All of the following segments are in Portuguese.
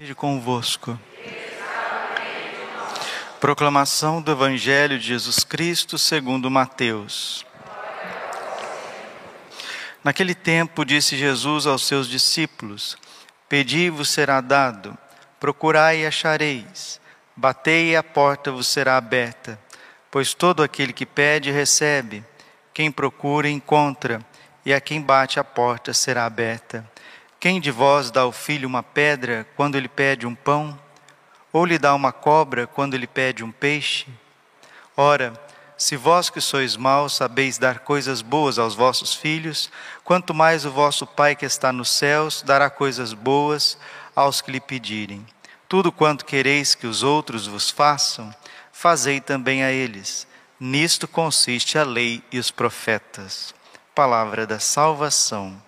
Esteja convosco. Proclamação do Evangelho de Jesus Cristo segundo Mateus. Naquele tempo disse Jesus aos seus discípulos: Pedi vos será dado, procurai e achareis, batei e a porta vos será aberta, pois todo aquele que pede recebe, quem procura encontra, e a quem bate a porta será aberta. Quem de vós dá ao filho uma pedra quando ele pede um pão? Ou lhe dá uma cobra quando ele pede um peixe? Ora, se vós que sois maus sabeis dar coisas boas aos vossos filhos, quanto mais o vosso Pai que está nos céus dará coisas boas aos que lhe pedirem. Tudo quanto quereis que os outros vos façam, fazei também a eles. Nisto consiste a lei e os profetas. Palavra da salvação.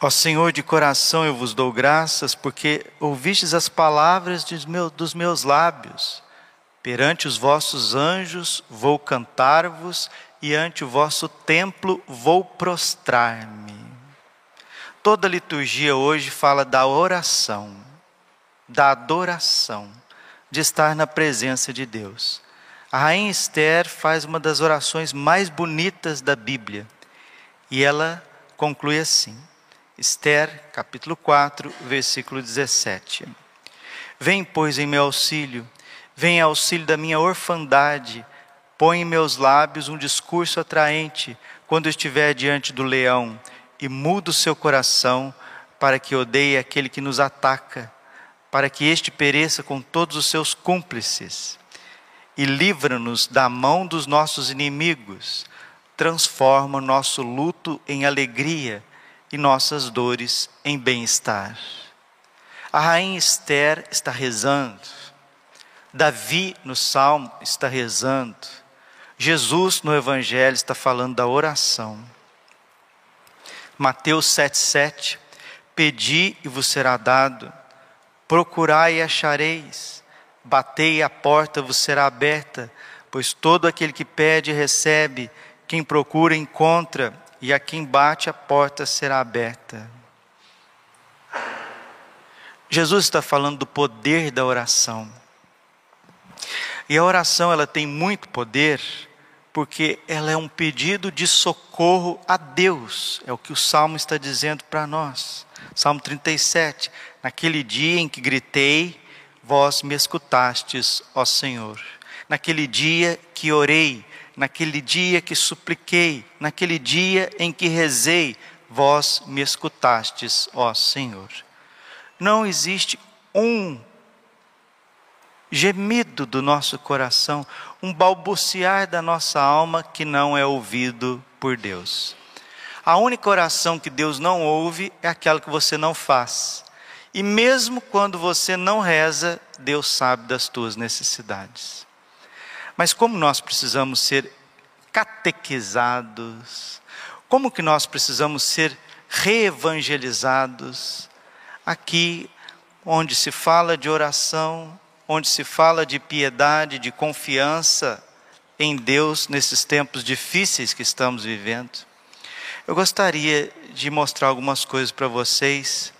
Ó Senhor, de coração eu vos dou graças, porque ouvistes as palavras dos meus lábios. Perante os vossos anjos vou cantar-vos, e ante o vosso templo vou prostrar-me. Toda a liturgia hoje fala da oração, da adoração, de estar na presença de Deus. A rainha Esther faz uma das orações mais bonitas da Bíblia, e ela conclui assim: Esther, capítulo 4, versículo 17. Vem, pois, em meu auxílio, vem auxílio da minha orfandade, põe em meus lábios um discurso atraente quando estiver diante do leão, e muda o seu coração para que odeie aquele que nos ataca, para que este pereça com todos os seus cúmplices, e livra-nos da mão dos nossos inimigos, transforma o nosso luto em alegria e nossas dores em bem-estar. A rainha Esther está rezando, Davi no Salmo está rezando, Jesus no Evangelho está falando da oração. Mateus 7,7: Pedi e vos será dado, procurai e achareis, batei e a porta vos será aberta, pois todo aquele que pede recebe, quem procura encontra, e a quem bate a porta será aberta. Jesus está falando do poder da oração. E a oração ela tem muito poder porque ela é um pedido de socorro a Deus. É o que o salmo está dizendo para nós. Salmo 37. Naquele dia em que gritei, vós me escutastes, ó Senhor. Naquele dia que orei, naquele dia que supliquei, naquele dia em que rezei, vós me escutastes, ó Senhor. Não existe um gemido do nosso coração, um balbuciar da nossa alma que não é ouvido por Deus. A única oração que Deus não ouve é aquela que você não faz. E mesmo quando você não reza, Deus sabe das tuas necessidades. Mas como nós precisamos ser catequizados, como que nós precisamos ser reevangelizados aqui onde se fala de oração, onde se fala de piedade, de confiança em Deus nesses tempos difíceis que estamos vivendo. Eu gostaria de mostrar algumas coisas para vocês,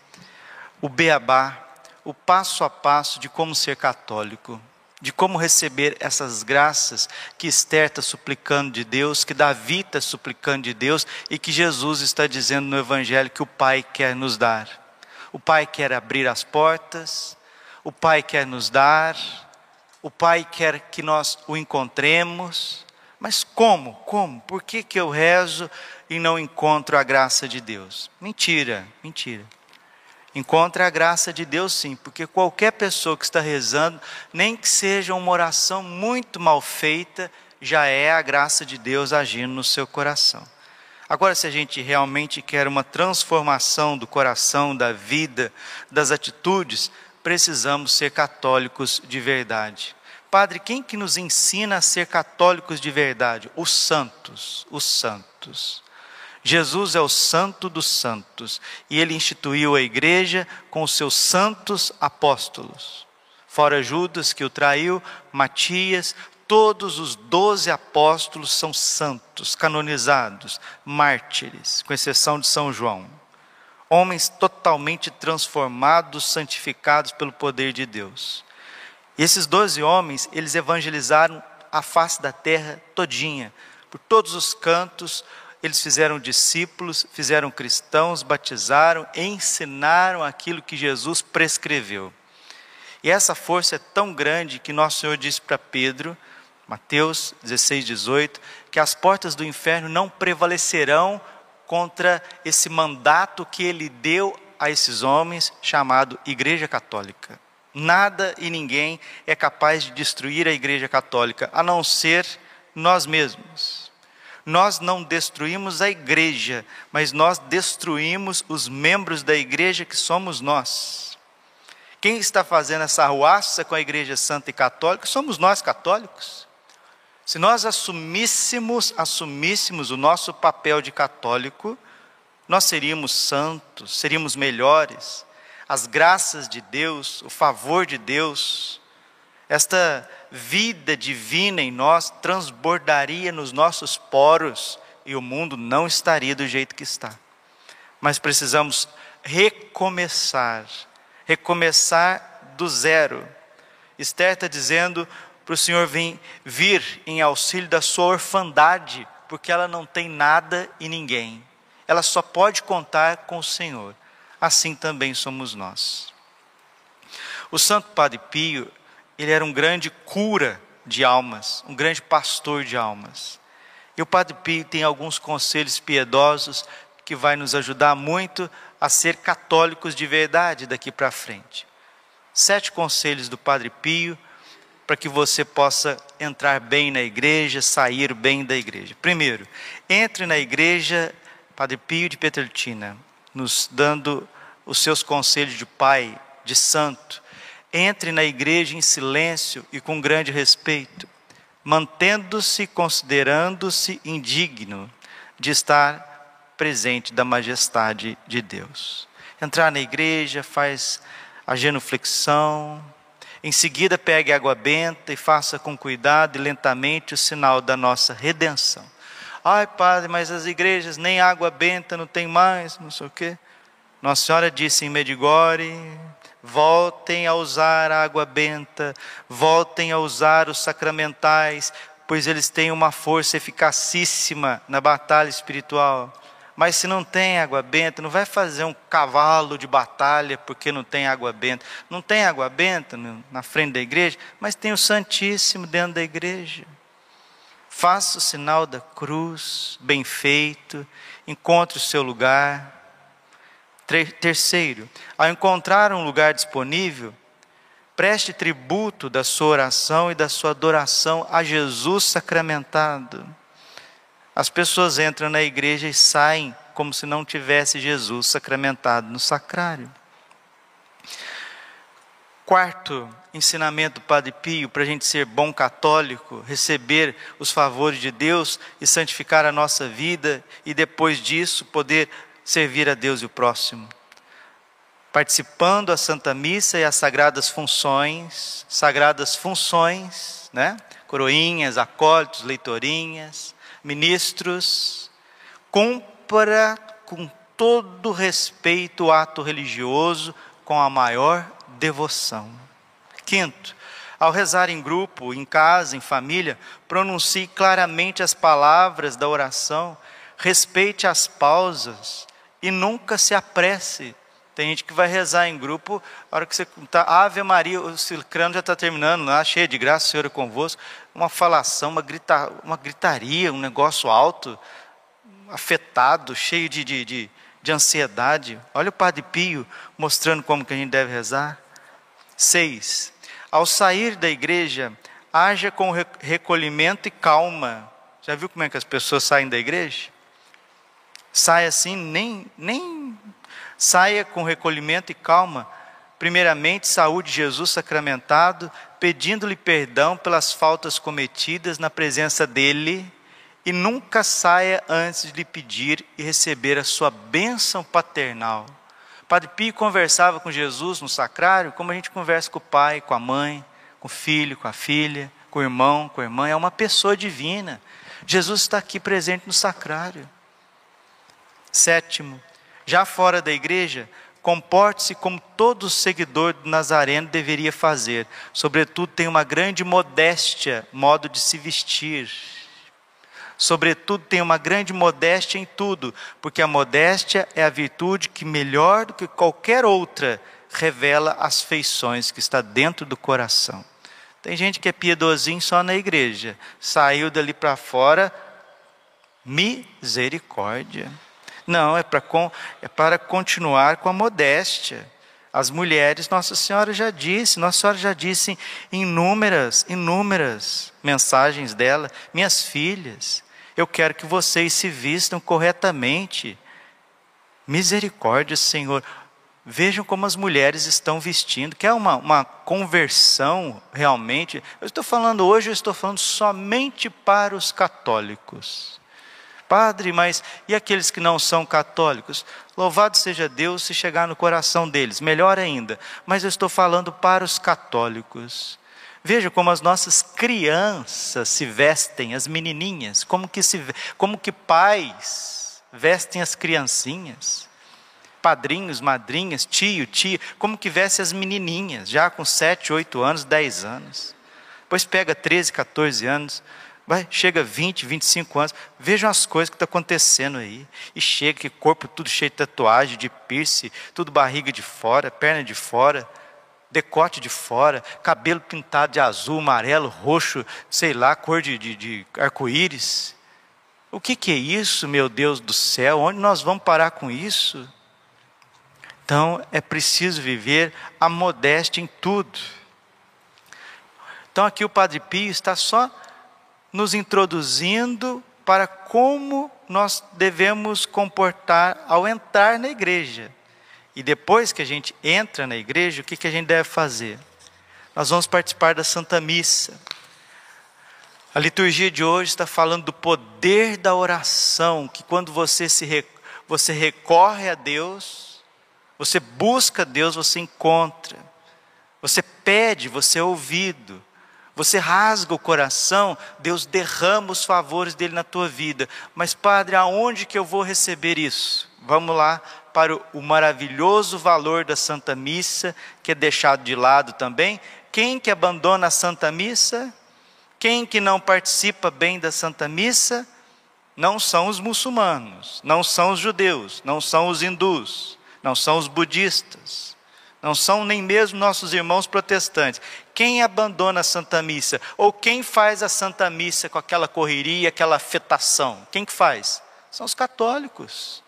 o beabá, o passo a passo de como ser católico de como receber essas graças que Esther está suplicando de Deus, que Davi está suplicando de Deus e que Jesus está dizendo no Evangelho que o Pai quer nos dar. O Pai quer abrir as portas, o Pai quer nos dar, o Pai quer que nós o encontremos. Mas como? Como? Por que, que eu rezo e não encontro a graça de Deus? Mentira, mentira. Encontre a graça de Deus sim, porque qualquer pessoa que está rezando, nem que seja uma oração muito mal feita, já é a graça de Deus agindo no seu coração. Agora, se a gente realmente quer uma transformação do coração, da vida, das atitudes, precisamos ser católicos de verdade. Padre, quem que nos ensina a ser católicos de verdade? Os santos, os santos. Jesus é o santo dos santos e ele instituiu a igreja com os seus santos apóstolos. Fora Judas que o traiu, Matias, todos os doze apóstolos são santos, canonizados, mártires, com exceção de São João. Homens totalmente transformados, santificados pelo poder de Deus. E esses doze homens, eles evangelizaram a face da terra todinha, por todos os cantos, eles fizeram discípulos, fizeram cristãos, batizaram, ensinaram aquilo que Jesus prescreveu. E essa força é tão grande que nosso Senhor disse para Pedro, Mateus 16, 18, que as portas do inferno não prevalecerão contra esse mandato que ele deu a esses homens, chamado Igreja Católica. Nada e ninguém é capaz de destruir a Igreja Católica, a não ser nós mesmos. Nós não destruímos a igreja, mas nós destruímos os membros da igreja que somos nós. Quem está fazendo essa ruaça com a igreja santa e católica somos nós católicos. Se nós assumíssemos, assumíssemos o nosso papel de católico, nós seríamos santos, seríamos melhores. As graças de Deus, o favor de Deus, esta vida divina em nós transbordaria nos nossos poros e o mundo não estaria do jeito que está. Mas precisamos recomeçar, recomeçar do zero. Esther está dizendo: para o Senhor vir, vir em auxílio da sua orfandade, porque ela não tem nada e ninguém. Ela só pode contar com o Senhor. Assim também somos nós. O Santo Padre Pio, ele era um grande cura de almas, um grande pastor de almas. E o Padre Pio tem alguns conselhos piedosos que vai nos ajudar muito a ser católicos de verdade daqui para frente. Sete conselhos do Padre Pio para que você possa entrar bem na igreja, sair bem da igreja. Primeiro, entre na igreja, Padre Pio de Petrelcina, nos dando os seus conselhos de pai, de santo. Entre na igreja em silêncio e com grande respeito, mantendo-se, considerando-se indigno de estar presente da majestade de Deus. Entrar na igreja faz a genuflexão, em seguida, pegue água benta e faça com cuidado e lentamente o sinal da nossa redenção. Ai, padre, mas as igrejas nem água benta não tem mais, não sei o quê. Nossa Senhora disse em Medigore: voltem a usar a água benta, voltem a usar os sacramentais, pois eles têm uma força eficacíssima na batalha espiritual. Mas se não tem água benta, não vai fazer um cavalo de batalha porque não tem água benta. Não tem água benta na frente da igreja, mas tem o Santíssimo dentro da igreja. Faça o sinal da cruz, bem feito, encontre o seu lugar. Terceiro, ao encontrar um lugar disponível, preste tributo da sua oração e da sua adoração a Jesus sacramentado. As pessoas entram na igreja e saem como se não tivesse Jesus sacramentado no sacrário. Quarto ensinamento do Padre Pio para a gente ser bom católico, receber os favores de Deus e santificar a nossa vida e depois disso poder servir a Deus e o próximo. Participando da Santa Missa e as sagradas funções, sagradas funções, né? Coroinhas, acólitos, leitorinhas, ministros, cumpra com todo respeito o ato religioso com a maior devoção. Quinto, ao rezar em grupo, em casa, em família, pronuncie claramente as palavras da oração, respeite as pausas e nunca se apresse. Tem gente que vai rezar em grupo, a hora que você está, Ave Maria, o ciclano já está terminando, lá, cheio de graça, Senhor é convosco uma falação, uma, grita, uma gritaria, um negócio alto, afetado, cheio de, de, de, de ansiedade. Olha o Padre Pio mostrando como que a gente deve rezar. Seis, ao sair da igreja, haja com recolhimento e calma. Já viu como é que as pessoas saem da igreja? Saia assim, nem, nem saia com recolhimento e calma. Primeiramente, saúde Jesus sacramentado, pedindo-lhe perdão pelas faltas cometidas na presença dele, e nunca saia antes de lhe pedir e receber a sua bênção paternal. Padre Pio conversava com Jesus no sacrário, como a gente conversa com o pai, com a mãe, com o filho, com a filha, com o irmão, com a irmã, é uma pessoa divina. Jesus está aqui presente no sacrário. Sétimo, já fora da igreja, comporte-se como todo seguidor do Nazareno deveria fazer. Sobretudo, tem uma grande modéstia, modo de se vestir. Sobretudo, tem uma grande modéstia em tudo, porque a modéstia é a virtude que, melhor do que qualquer outra, revela as feições que está dentro do coração. Tem gente que é piedosinho só na igreja, saiu dali para fora, misericórdia. Não, é para, é para continuar com a modéstia. As mulheres, Nossa Senhora já disse, Nossa Senhora já disse em inúmeras, inúmeras mensagens dela, minhas filhas, eu quero que vocês se vistam corretamente. Misericórdia, Senhor. Vejam como as mulheres estão vestindo, que é uma, uma conversão realmente. Eu estou falando hoje, eu estou falando somente para os católicos. Padre, mas e aqueles que não são católicos? Louvado seja Deus se chegar no coração deles, melhor ainda. Mas eu estou falando para os católicos. Veja como as nossas crianças se vestem, as menininhas, como que, se, como que pais vestem as criancinhas padrinhos, madrinhas, tio, tia, como que veste as menininhas, já com 7, 8 anos, 10 anos. Depois pega 13, 14 anos, vai, chega 20, 25 anos, vejam as coisas que estão tá acontecendo aí. E chega que corpo tudo cheio de tatuagem, de piercing, tudo barriga de fora, perna de fora, decote de fora, cabelo pintado de azul, amarelo, roxo, sei lá, cor de, de, de arco-íris. O que, que é isso, meu Deus do céu? Onde nós vamos parar com isso? Então é preciso viver a modéstia em tudo. Então aqui o Padre Pio está só nos introduzindo para como nós devemos comportar ao entrar na igreja. E depois que a gente entra na igreja, o que, que a gente deve fazer? Nós vamos participar da Santa Missa. A liturgia de hoje está falando do poder da oração, que quando você se você recorre a Deus, você busca Deus, você encontra. Você pede, você é ouvido. Você rasga o coração, Deus derrama os favores dele na tua vida. Mas, Padre, aonde que eu vou receber isso? Vamos lá para o maravilhoso valor da Santa Missa, que é deixado de lado também. Quem que abandona a Santa Missa? Quem que não participa bem da Santa Missa? Não são os muçulmanos, não são os judeus, não são os hindus não são os budistas, não são nem mesmo nossos irmãos protestantes. Quem abandona a Santa Missa? Ou quem faz a Santa Missa com aquela correria, aquela afetação? Quem que faz? São os católicos.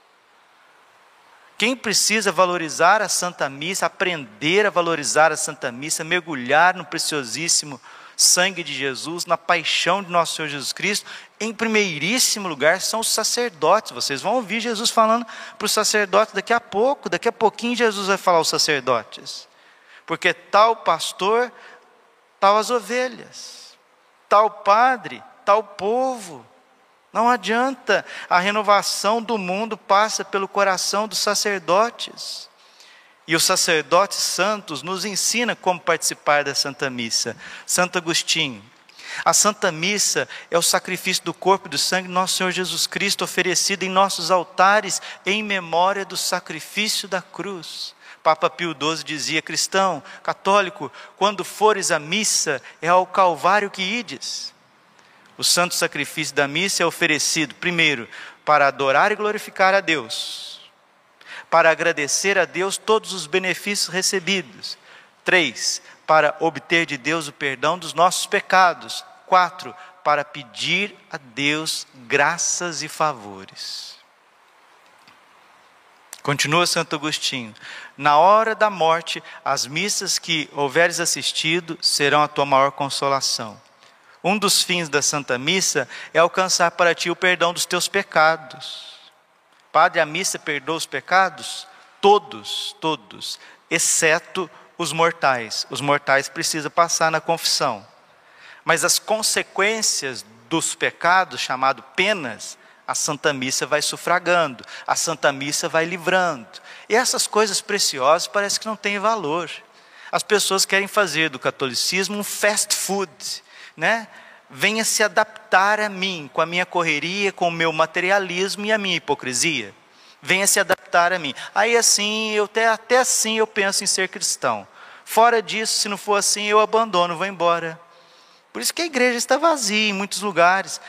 Quem precisa valorizar a Santa Missa, aprender a valorizar a Santa Missa, mergulhar no preciosíssimo sangue de Jesus, na paixão de nosso Senhor Jesus Cristo, em primeiríssimo lugar são os sacerdotes. Vocês vão ouvir Jesus falando para os sacerdotes daqui a pouco, daqui a pouquinho Jesus vai falar aos sacerdotes. Porque tal pastor, tal as ovelhas, tal padre, tal povo. Não adianta, a renovação do mundo passa pelo coração dos sacerdotes. E os sacerdotes santos nos ensina como participar da Santa Missa. Santo Agostinho. A Santa Missa é o sacrifício do corpo e do sangue de nosso Senhor Jesus Cristo oferecido em nossos altares em memória do sacrifício da cruz. Papa Pio XII dizia: cristão, católico, quando fores à missa, é ao Calvário que ides. O santo sacrifício da missa é oferecido, primeiro, para adorar e glorificar a Deus, para agradecer a Deus todos os benefícios recebidos. Três, para obter de Deus o perdão dos nossos pecados. Quatro, para pedir a Deus graças e favores. Continua Santo Agostinho. Na hora da morte, as missas que houveres assistido serão a tua maior consolação. Um dos fins da Santa Missa é alcançar para ti o perdão dos teus pecados Padre, a missa perdoa os pecados? Todos, todos, exceto os mortais. Os mortais precisam passar na confissão. Mas as consequências dos pecados, chamado penas, a Santa Missa vai sufragando, a Santa Missa vai livrando. E essas coisas preciosas parece que não têm valor. As pessoas querem fazer do catolicismo um fast food, né? Venha se adaptar a mim, com a minha correria, com o meu materialismo e a minha hipocrisia. Venha se adaptar a mim. Aí assim, eu até, até assim eu penso em ser cristão. Fora disso, se não for assim, eu abandono, vou embora. Por isso que a igreja está vazia em muitos lugares,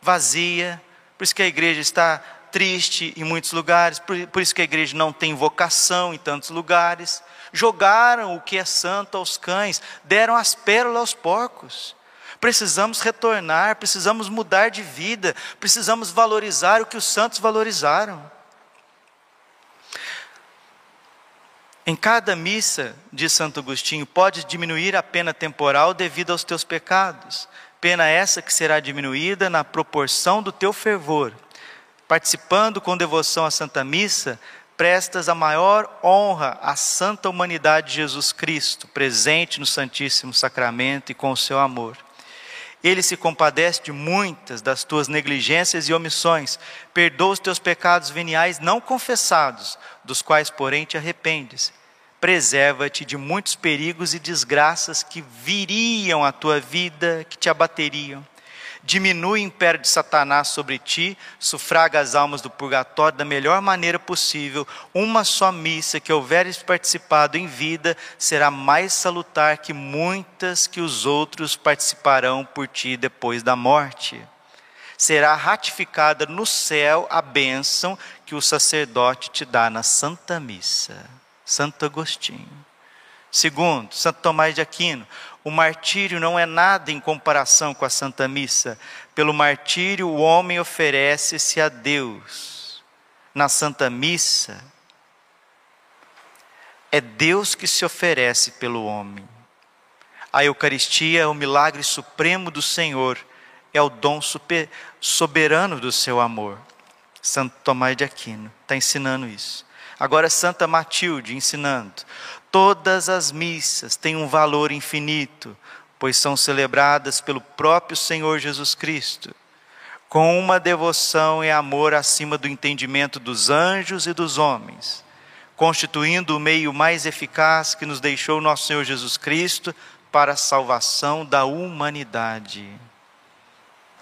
vazia. Por isso que a igreja está triste em muitos lugares, por, por isso que a igreja não tem vocação em tantos lugares jogaram o que é santo aos cães, deram as pérolas aos porcos. Precisamos retornar, precisamos mudar de vida, precisamos valorizar o que os santos valorizaram. Em cada missa, diz Santo Agostinho, pode diminuir a pena temporal devido aos teus pecados, pena essa que será diminuída na proporção do teu fervor. Participando com devoção à Santa Missa, prestas a maior honra à santa humanidade de Jesus Cristo, presente no Santíssimo Sacramento e com o seu amor. Ele se compadece de muitas das tuas negligências e omissões, perdoa os teus pecados veniais não confessados, dos quais, porém, te arrependes. Preserva-te de muitos perigos e desgraças que viriam à tua vida, que te abateriam diminui o império de Satanás sobre ti, sufraga as almas do purgatório da melhor maneira possível. Uma só missa que houveres participado em vida será mais salutar que muitas que os outros participarão por ti depois da morte. Será ratificada no céu a bênção que o sacerdote te dá na Santa Missa. Santo Agostinho. Segundo, Santo Tomás de Aquino, o martírio não é nada em comparação com a Santa Missa. Pelo martírio, o homem oferece-se a Deus. Na Santa Missa, é Deus que se oferece pelo homem. A Eucaristia é o milagre supremo do Senhor, é o dom soberano do seu amor. Santo Tomás de Aquino está ensinando isso. Agora, Santa Matilde ensinando: Todas as missas têm um valor infinito, pois são celebradas pelo próprio Senhor Jesus Cristo, com uma devoção e amor acima do entendimento dos anjos e dos homens, constituindo o meio mais eficaz que nos deixou nosso Senhor Jesus Cristo para a salvação da humanidade.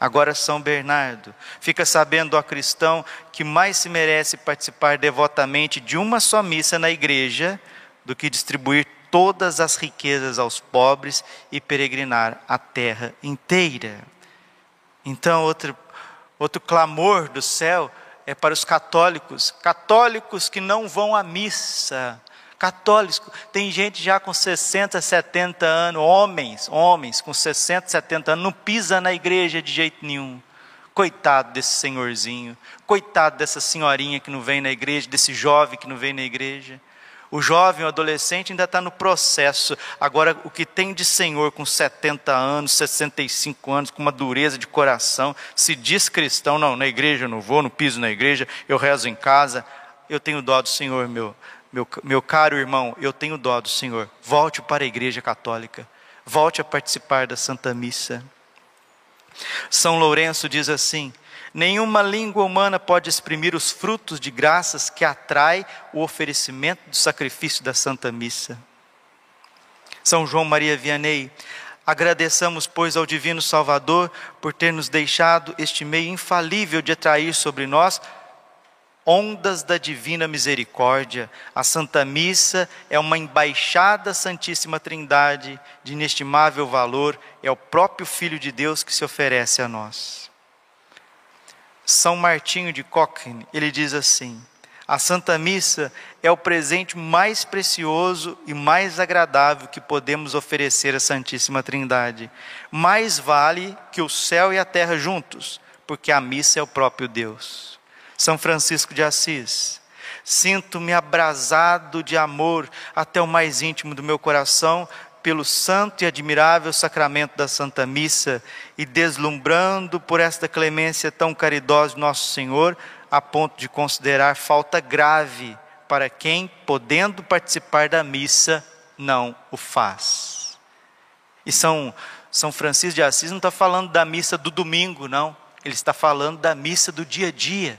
Agora, São Bernardo, fica sabendo, ó cristão, que mais se merece participar devotamente de uma só missa na igreja do que distribuir todas as riquezas aos pobres e peregrinar a terra inteira. Então, outro, outro clamor do céu é para os católicos, católicos que não vão à missa. Católicos, tem gente já com 60, 70 anos, homens, homens com 60, 70 anos, não pisa na igreja de jeito nenhum. Coitado desse senhorzinho, coitado dessa senhorinha que não vem na igreja, desse jovem que não vem na igreja. O jovem, o adolescente ainda está no processo. Agora, o que tem de senhor com 70 anos, 65 anos, com uma dureza de coração, se diz cristão, não, na igreja eu não vou, não piso na igreja, eu rezo em casa. Eu tenho dó do Senhor, meu, meu, meu caro irmão, eu tenho dó do Senhor. Volte para a igreja católica, volte a participar da Santa Missa. São Lourenço diz assim: Nenhuma língua humana pode exprimir os frutos de graças que atrai o oferecimento do sacrifício da Santa Missa. São João Maria Vianney, agradeçamos, pois, ao Divino Salvador por ter nos deixado este meio infalível de atrair sobre nós ondas da divina misericórdia. A Santa Missa é uma embaixada Santíssima Trindade de inestimável valor, é o próprio Filho de Deus que se oferece a nós. São Martinho de Cochrane, ele diz assim: a Santa Missa é o presente mais precioso e mais agradável que podemos oferecer à Santíssima Trindade. Mais vale que o céu e a terra juntos, porque a missa é o próprio Deus. São Francisco de Assis. Sinto-me abrasado de amor até o mais íntimo do meu coração pelo santo e admirável sacramento da Santa Missa e deslumbrando por esta clemência tão caridosa de nosso Senhor, a ponto de considerar falta grave para quem, podendo participar da missa, não o faz. E São, São Francisco de Assis não está falando da missa do domingo, não. Ele está falando da missa do dia a dia.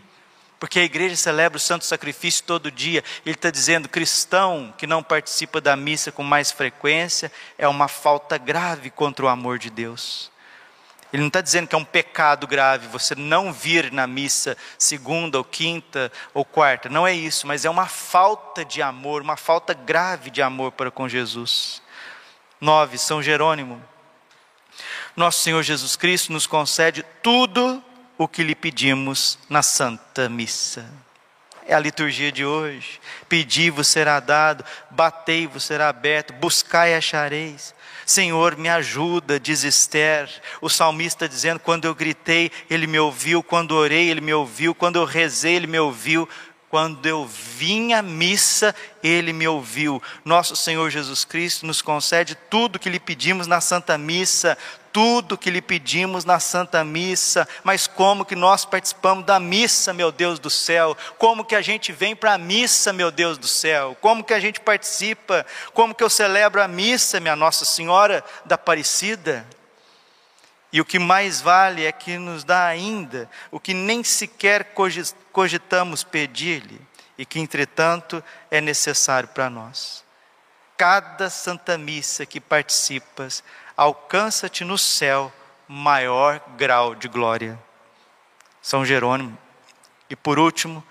Porque a igreja celebra o santo sacrifício todo dia. Ele está dizendo: cristão que não participa da missa com mais frequência é uma falta grave contra o amor de Deus. Ele não está dizendo que é um pecado grave você não vir na missa segunda ou quinta ou quarta. Não é isso, mas é uma falta de amor, uma falta grave de amor para com Jesus. 9. São Jerônimo. Nosso Senhor Jesus Cristo nos concede tudo o que lhe pedimos na Santa Missa. É a liturgia de hoje. Pedi-vos será dado, batei-vos será aberto, buscai e achareis. Senhor, me ajuda, diz Esther. O salmista dizendo: quando eu gritei, ele me ouviu, quando orei, ele me ouviu, quando eu rezei, ele me ouviu. Quando eu vim à missa, ele me ouviu. Nosso Senhor Jesus Cristo nos concede tudo que lhe pedimos na Santa Missa, tudo que lhe pedimos na Santa Missa, mas como que nós participamos da missa, meu Deus do céu? Como que a gente vem para a missa, meu Deus do céu? Como que a gente participa? Como que eu celebro a missa, minha Nossa Senhora da Aparecida? E o que mais vale é que nos dá ainda o que nem sequer cogitamos pedir-lhe e que, entretanto, é necessário para nós. Cada Santa Missa que participas, alcança-te no céu maior grau de glória. São Jerônimo. E por último,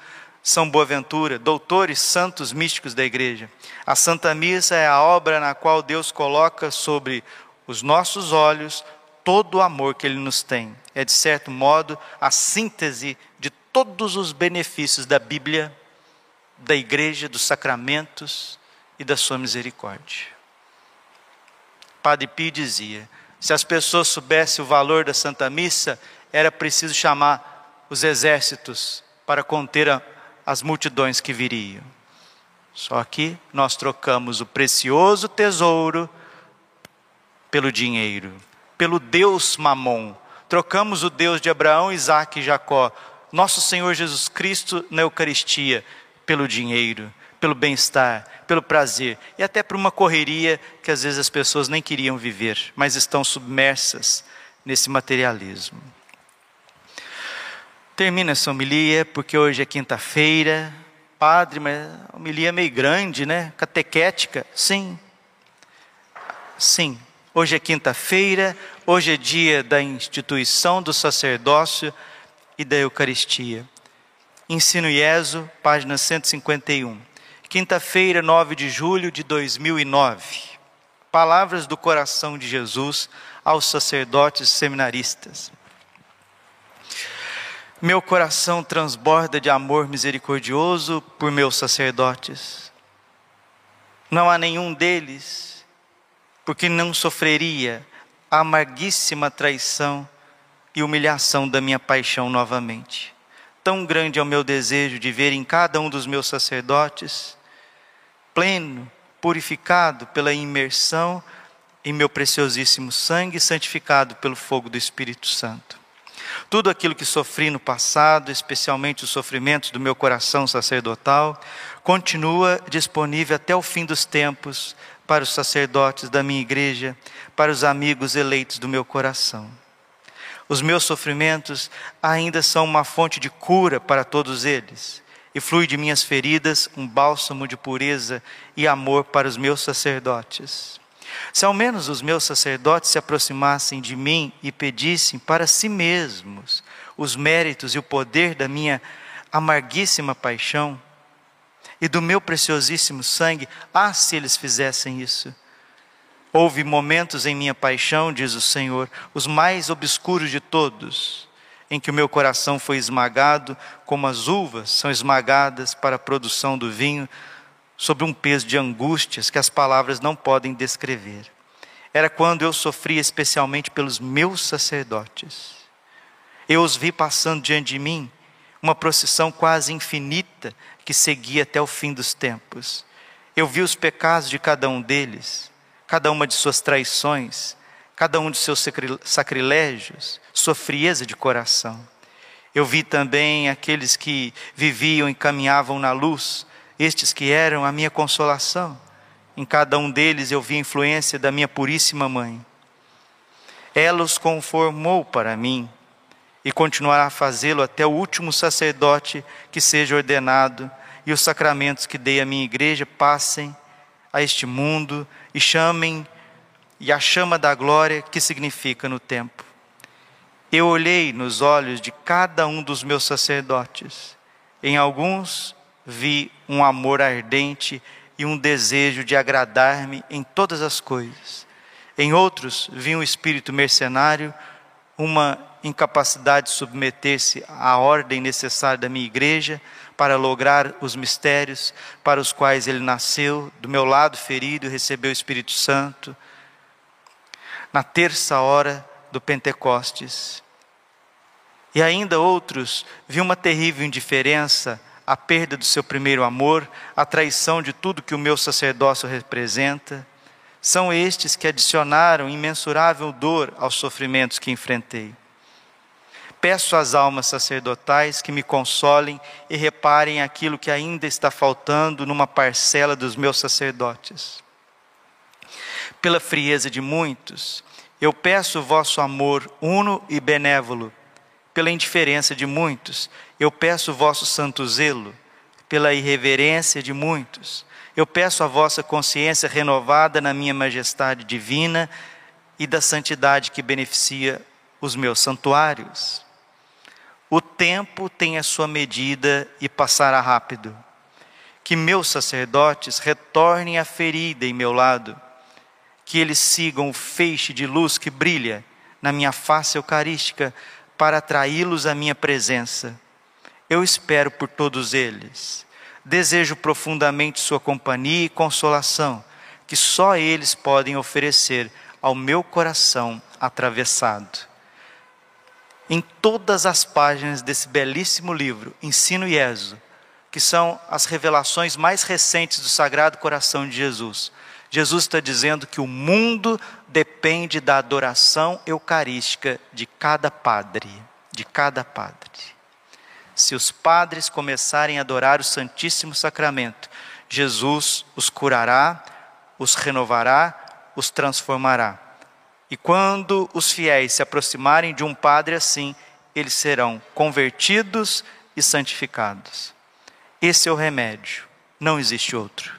São Boaventura, doutores santos místicos da igreja. A Santa Missa é a obra na qual Deus coloca sobre os nossos olhos todo o amor que Ele nos tem. É, de certo modo, a síntese de todos os benefícios da Bíblia, da igreja, dos sacramentos e da sua misericórdia. Padre Pio dizia: se as pessoas soubessem o valor da Santa Missa, era preciso chamar os exércitos para conter a, as multidões que viriam. Só que nós trocamos o precioso tesouro pelo dinheiro pelo Deus Mamon. Trocamos o Deus de Abraão, Isaac e Jacó, nosso Senhor Jesus Cristo na Eucaristia, pelo dinheiro, pelo bem-estar, pelo prazer e até por uma correria que às vezes as pessoas nem queriam viver, mas estão submersas nesse materialismo. Termina essa homilia, porque hoje é quinta-feira. Padre, mas a homilia é meio grande, né? Catequética. Sim. Sim. Hoje é quinta-feira, hoje é dia da instituição do sacerdócio e da Eucaristia. Ensino IESO, página 151. Quinta-feira, 9 de julho de 2009. Palavras do coração de Jesus aos sacerdotes seminaristas. Meu coração transborda de amor misericordioso por meus sacerdotes. Não há nenhum deles porque não sofreria a amarguíssima traição e humilhação da minha paixão novamente. Tão grande é o meu desejo de ver em cada um dos meus sacerdotes, pleno, purificado pela imersão em meu preciosíssimo sangue, santificado pelo fogo do Espírito Santo. Tudo aquilo que sofri no passado, especialmente os sofrimentos do meu coração sacerdotal, continua disponível até o fim dos tempos para os sacerdotes da minha igreja, para os amigos eleitos do meu coração. Os meus sofrimentos ainda são uma fonte de cura para todos eles, e flui de minhas feridas um bálsamo de pureza e amor para os meus sacerdotes. Se ao menos os meus sacerdotes se aproximassem de mim e pedissem para si mesmos os méritos e o poder da minha amarguíssima paixão, e do meu preciosíssimo sangue, ah, se eles fizessem isso. Houve momentos em minha paixão, diz o Senhor, os mais obscuros de todos, em que o meu coração foi esmagado, como as uvas são esmagadas para a produção do vinho, sob um peso de angústias que as palavras não podem descrever. Era quando eu sofria especialmente pelos meus sacerdotes. Eu os vi passando diante de mim, uma procissão quase infinita que seguia até o fim dos tempos. Eu vi os pecados de cada um deles, cada uma de suas traições, cada um de seus sacrilégios, sua frieza de coração. Eu vi também aqueles que viviam e caminhavam na luz, estes que eram a minha consolação. Em cada um deles eu vi a influência da minha puríssima mãe. Ela os conformou para mim e continuará a fazê-lo até o último sacerdote que seja ordenado e os sacramentos que dei à minha igreja passem a este mundo e chamem e a chama da glória que significa no tempo. Eu olhei nos olhos de cada um dos meus sacerdotes. Em alguns vi um amor ardente e um desejo de agradar-me em todas as coisas. Em outros vi um espírito mercenário, uma incapacidade de submeter-se à ordem necessária da minha igreja para lograr os mistérios para os quais ele nasceu, do meu lado ferido, recebeu o Espírito Santo. Na terça hora do Pentecostes. E ainda outros viam uma terrível indiferença, a perda do seu primeiro amor, a traição de tudo que o meu sacerdócio representa. São estes que adicionaram imensurável dor aos sofrimentos que enfrentei. Peço às almas sacerdotais que me consolem e reparem aquilo que ainda está faltando numa parcela dos meus sacerdotes. Pela frieza de muitos, eu peço o vosso amor uno e benévolo. Pela indiferença de muitos, eu peço o vosso santo zelo. Pela irreverência de muitos, eu peço a vossa consciência renovada na minha majestade divina e da santidade que beneficia os meus santuários. O tempo tem a sua medida e passará rápido. Que meus sacerdotes retornem a ferida em meu lado, que eles sigam o feixe de luz que brilha na minha face eucarística para atraí-los à minha presença. Eu espero por todos eles Desejo profundamente Sua companhia e consolação, que só eles podem oferecer ao meu coração atravessado. Em todas as páginas desse belíssimo livro, Ensino e Êxodo, que são as revelações mais recentes do Sagrado Coração de Jesus, Jesus está dizendo que o mundo depende da adoração eucarística de cada padre, de cada padre se os padres começarem a adorar o Santíssimo Sacramento, Jesus os curará, os renovará, os transformará. E quando os fiéis se aproximarem de um padre assim, eles serão convertidos e santificados. Esse é o remédio, não existe outro.